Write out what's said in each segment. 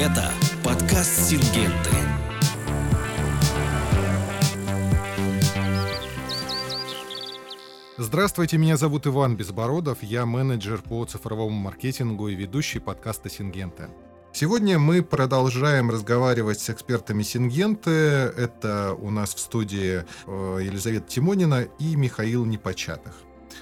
Это подкаст Сингенты. Здравствуйте, меня зовут Иван Безбородов, я менеджер по цифровому маркетингу и ведущий подкаста Сингента. Сегодня мы продолжаем разговаривать с экспертами Сингенты. Это у нас в студии э, Елизавета Тимонина и Михаил Непочатых.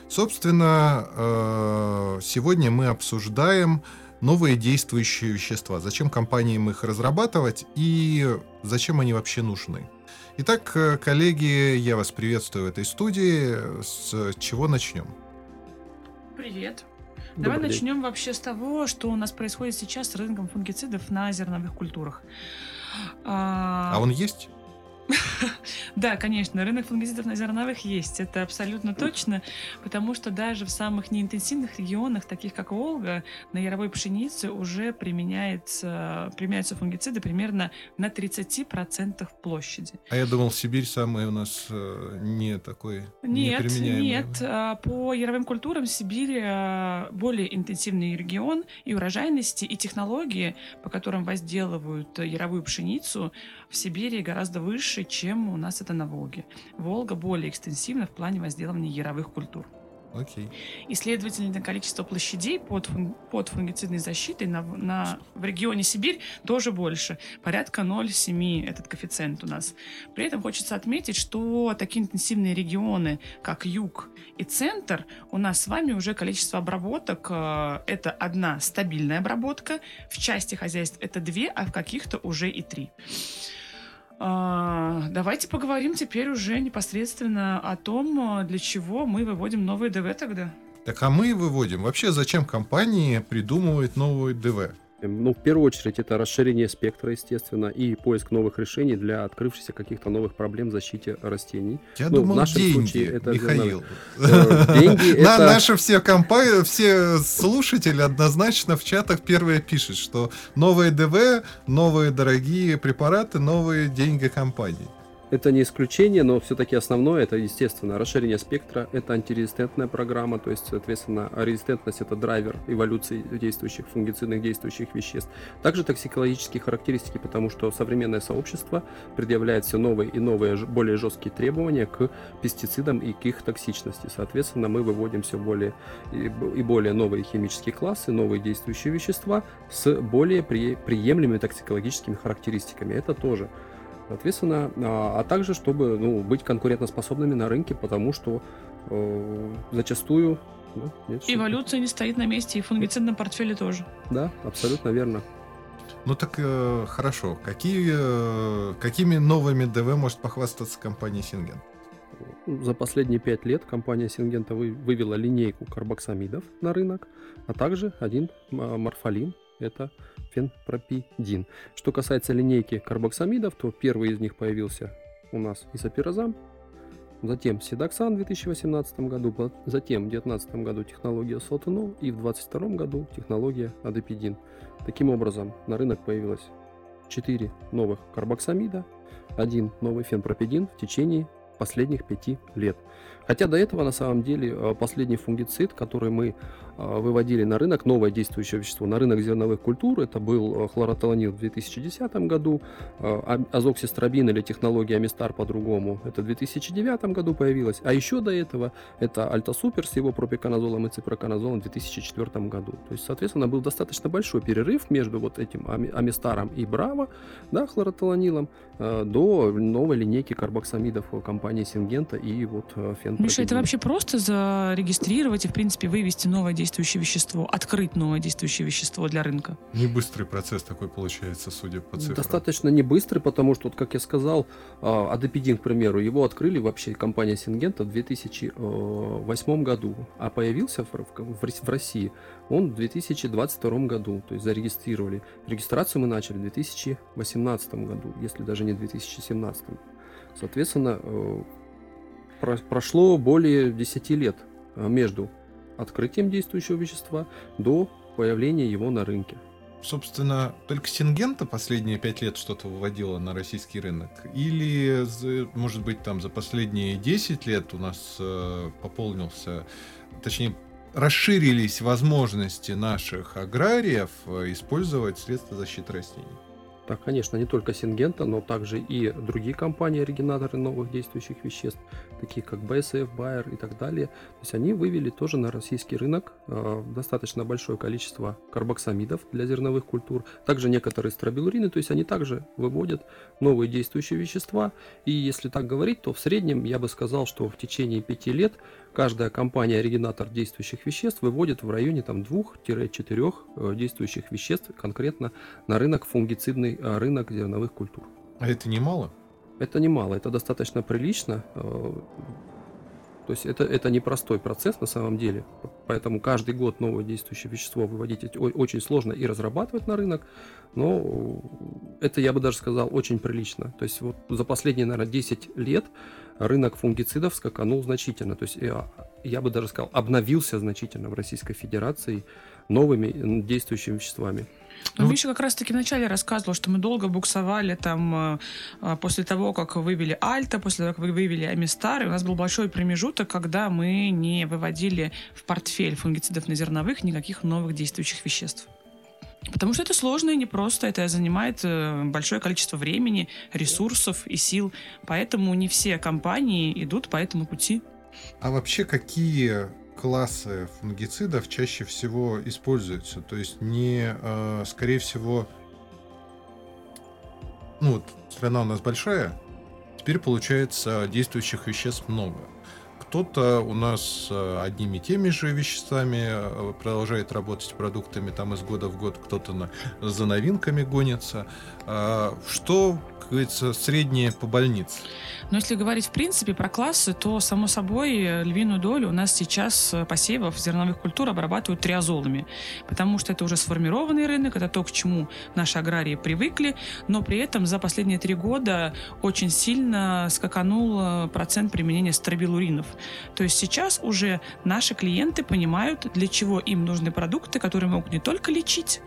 Собственно, э, сегодня мы обсуждаем новые действующие вещества. Зачем компаниям их разрабатывать и зачем они вообще нужны? Итак, э, коллеги, я вас приветствую в этой студии. С чего начнем? Привет. Давай Добрый начнем вообще с того, что у нас происходит сейчас с рынком фунгицидов на зерновых культурах. А он есть? Да, конечно, рынок фунгицидов на зерновых есть, это абсолютно точно, потому что даже в самых неинтенсивных регионах, таких как Волга, на яровой пшенице уже применяется, применяются фунгициды примерно на 30% площади. А я думал, Сибирь самый у нас э, не такой Нет, нет. а, По яровым культурам Сибирь а, более интенсивный регион и урожайности, и технологии, по которым возделывают яровую пшеницу, в Сибири гораздо выше, чем у нас это на Волге. Волга более экстенсивна в плане возделывания яровых культур. Окей. И, следовательно, количество площадей под, фун- под фунгицидной защитой на, на- в регионе Сибирь тоже больше. Порядка 0,7 этот коэффициент у нас. При этом хочется отметить, что такие интенсивные регионы, как юг и центр, у нас с вами уже количество обработок э, это одна стабильная обработка, в части хозяйств это две, а в каких-то уже и три. А, Давайте поговорим теперь уже непосредственно о том, э, для чего мы выводим новые ДВ тогда. Так а мы выводим. Вообще, зачем компании придумывают новую ДВ? Ну, в первую очередь, это расширение спектра, естественно, и поиск новых решений для открывшихся каких-то новых проблем в защите растений. Я Ну, в думал, нашем деньги, случае это Михаил. Э, Деньги На- это... Наши все компании, все слушатели однозначно в чатах первые пишут, что новые ДВ, новые дорогие препараты, новые деньги компании. Это не исключение, но все-таки основное это, естественно, расширение спектра, это антирезистентная программа, то есть, соответственно, резистентность это драйвер эволюции действующих фунгицидных действующих веществ. Также токсикологические характеристики, потому что современное сообщество предъявляет все новые и новые, более жесткие требования к пестицидам и к их токсичности. Соответственно, мы выводим все более и более новые химические классы, новые действующие вещества с более при- приемлемыми токсикологическими характеристиками. Это тоже Соответственно, а, а также, чтобы ну, быть конкурентоспособными на рынке, потому что э, зачастую... да, нет, что- Эволюция не стоит на месте, и в фунгицидном портфеле тоже. Да, абсолютно верно. Ну так э, хорошо. Какие, э, какими новыми ДВ может похвастаться компания Синген? Ну, За последние пять лет компания Сингента вы- вывела линейку карбоксамидов на рынок, а также один м- морфолин, это фенпропидин. Что касается линейки карбоксамидов, то первый из них появился у нас изопирозам, затем седоксан в 2018 году, затем в 2019 году технология сотенол и в 2022 году технология адепидин. Таким образом, на рынок появилось 4 новых карбоксамида, один новый фенпропидин в течение последних пяти лет. Хотя до этого, на самом деле, э, последний фунгицид, который мы э, выводили на рынок, новое действующее вещество, на рынок зерновых культур, это был э, хлоротолонил в 2010 году, а- азоксистрабин или технология Амистар по-другому, это в 2009 году появилась, а еще до этого это Альтасупер с его пропиканозолом и ципроканозолом в 2004 году. То есть, соответственно, был достаточно большой перерыв между вот этим ами- Амистаром и Браво, да, хлоротолонилом, э, до новой линейки карбоксамидов компании Сингента и вот фенпропидин. Миша, это вообще просто зарегистрировать и, в принципе, вывести новое действующее вещество, открыть новое действующее вещество для рынка? Не быстрый процесс такой получается, судя по цифрам. Достаточно не быстрый, потому что, вот, как я сказал, а, адепидин, к примеру, его открыли вообще компания Сингента в 2008 году, а появился в, в- в Рос- в России он в 2022 году, то есть зарегистрировали. Регистрацию мы начали в 2018 году, если даже не в 2017. Соответственно, э, прошло более 10 лет э, между открытием действующего вещества до появления его на рынке. Собственно, только Сингента последние пять лет что-то выводила на российский рынок? Или, может быть, там за последние 10 лет у нас э, пополнился, точнее, расширились возможности наших аграриев э, использовать средства защиты растений. Так, конечно, не только Сингента, но также и другие компании, оригинаторы новых действующих веществ, такие как BSF, Bayer и так далее. То есть они вывели тоже на российский рынок э, достаточно большое количество карбоксамидов для зерновых культур, также некоторые стробилурины, то есть они также выводят новые действующие вещества. И если так говорить, то в среднем я бы сказал, что в течение пяти лет каждая компания-оригинатор действующих веществ выводит в районе там, 2-4 э, действующих веществ конкретно на рынок фунгицидный э, рынок зерновых культур. А это немало? Это немало, это достаточно прилично. То есть это, это непростой процесс на самом деле, поэтому каждый год новое действующее вещество выводить очень сложно и разрабатывать на рынок, но это, я бы даже сказал, очень прилично. То есть вот за последние, наверное, 10 лет рынок фунгицидов скаканул значительно. То есть я, я бы даже сказал, обновился значительно в Российской Федерации новыми действующими веществами. Ну, ну, Миша как раз-таки вначале рассказывал, что мы долго буксовали там э, а, после того, как вывели Альта, после того, как вы вывели Амистар, и у нас был большой промежуток, когда мы не выводили в портфель фунгицидов на зерновых никаких новых действующих веществ. Потому что это сложно и непросто, это занимает э, большое количество времени, ресурсов и сил. Поэтому не все компании идут по этому пути. А вообще какие классы фунгицидов чаще всего используются? То есть не, э, скорее всего, ну вот страна у нас большая, теперь получается действующих веществ много кто-то у нас э, одними и теми же веществами э, продолжает работать с продуктами там из года в год, кто-то на, за новинками гонится. А, что как говорится, среднее по больнице. Но если говорить в принципе про классы, то, само собой, львиную долю у нас сейчас посевов зерновых культур обрабатывают триазолами, потому что это уже сформированный рынок, это то, к чему наши аграрии привыкли, но при этом за последние три года очень сильно скаканул э, процент применения стробилуринов. То есть сейчас уже наши клиенты понимают, для чего им нужны продукты, которые могут не только лечить,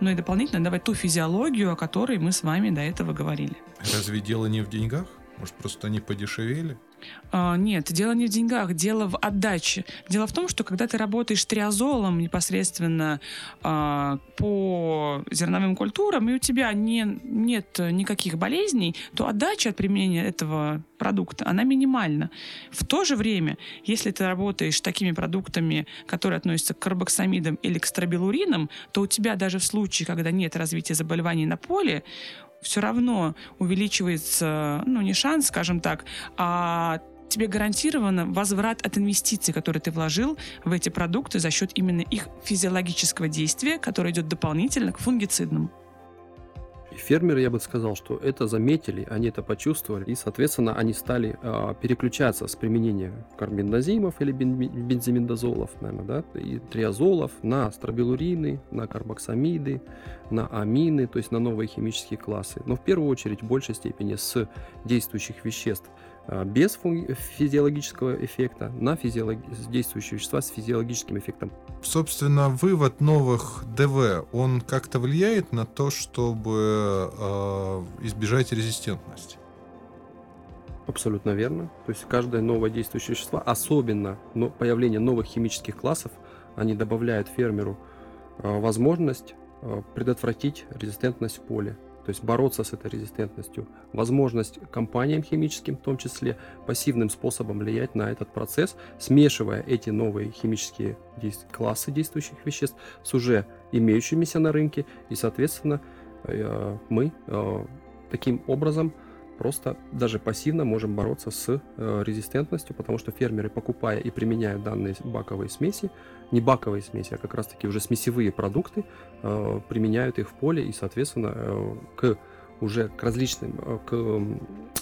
но и дополнительно давать ту физиологию, о которой мы с вами до этого говорили. Разве дело не в деньгах? Может, просто они подешевели? А, нет, дело не в деньгах, дело в отдаче. Дело в том, что когда ты работаешь триазолом непосредственно а, по зерновым культурам, и у тебя не, нет никаких болезней, то отдача от применения этого продукта, она минимальна. В то же время, если ты работаешь такими продуктами, которые относятся к карбоксамидам или к стробилуринам, то у тебя даже в случае, когда нет развития заболеваний на поле, все равно увеличивается, ну, не шанс, скажем так, а тебе гарантировано возврат от инвестиций, которые ты вложил в эти продукты за счет именно их физиологического действия, которое идет дополнительно к фунгицидным фермеры, я бы сказал, что это заметили, они это почувствовали, и, соответственно, они стали э, переключаться с применения карбендазимов или бензиминдазолов, наверное, да, и триазолов на стробилурины, на карбоксамиды, на амины, то есть на новые химические классы. Но в первую очередь в большей степени с действующих веществ – без физиологического эффекта на физиолог... действующие вещества с физиологическим эффектом. Собственно, вывод новых ДВ, он как-то влияет на то, чтобы э, избежать резистентности? Абсолютно верно. То есть каждое новое действующее вещество, особенно но появление новых химических классов, они добавляют фермеру э, возможность э, предотвратить резистентность в поле то есть бороться с этой резистентностью, возможность компаниям химическим, в том числе пассивным способом влиять на этот процесс, смешивая эти новые химические классы действующих веществ с уже имеющимися на рынке, и, соответственно, э, мы э, таким образом просто даже пассивно можем бороться с э, резистентностью, потому что фермеры, покупая и применяя данные баковые смеси, не баковые смеси, а как раз-таки уже смесевые продукты, э, применяют их в поле и, соответственно, э, к уже к различным э, к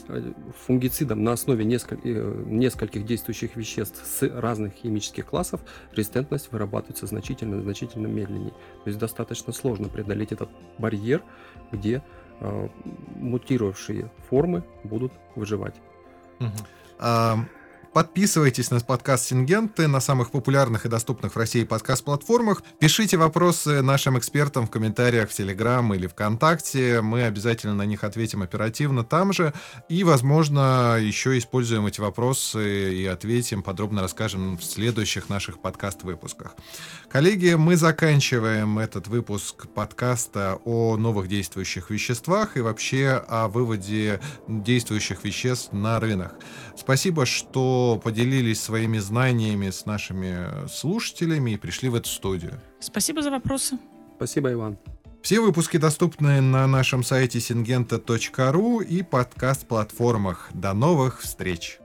э, фунгицидам на основе несколь, э, нескольких действующих веществ с разных химических классов резистентность вырабатывается значительно, значительно медленнее. То есть достаточно сложно преодолеть этот барьер, где мутировавшие формы будут выживать. Угу. А, Подписывайтесь на подкаст Сингенты на самых популярных и доступных в России подкаст-платформах. Пишите вопросы нашим экспертам в комментариях в Телеграм или ВКонтакте. Мы обязательно на них ответим оперативно там же. И, возможно, еще используем эти вопросы и ответим, подробно расскажем в следующих наших подкаст-выпусках. Коллеги, мы заканчиваем этот выпуск подкаста о новых действующих веществах и вообще о выводе действующих веществ на рынок. Спасибо, что поделились своими знаниями с нашими слушателями и пришли в эту студию. Спасибо за вопросы. Спасибо, Иван. Все выпуски доступны на нашем сайте сингента.ру и подкаст-платформах. До новых встреч!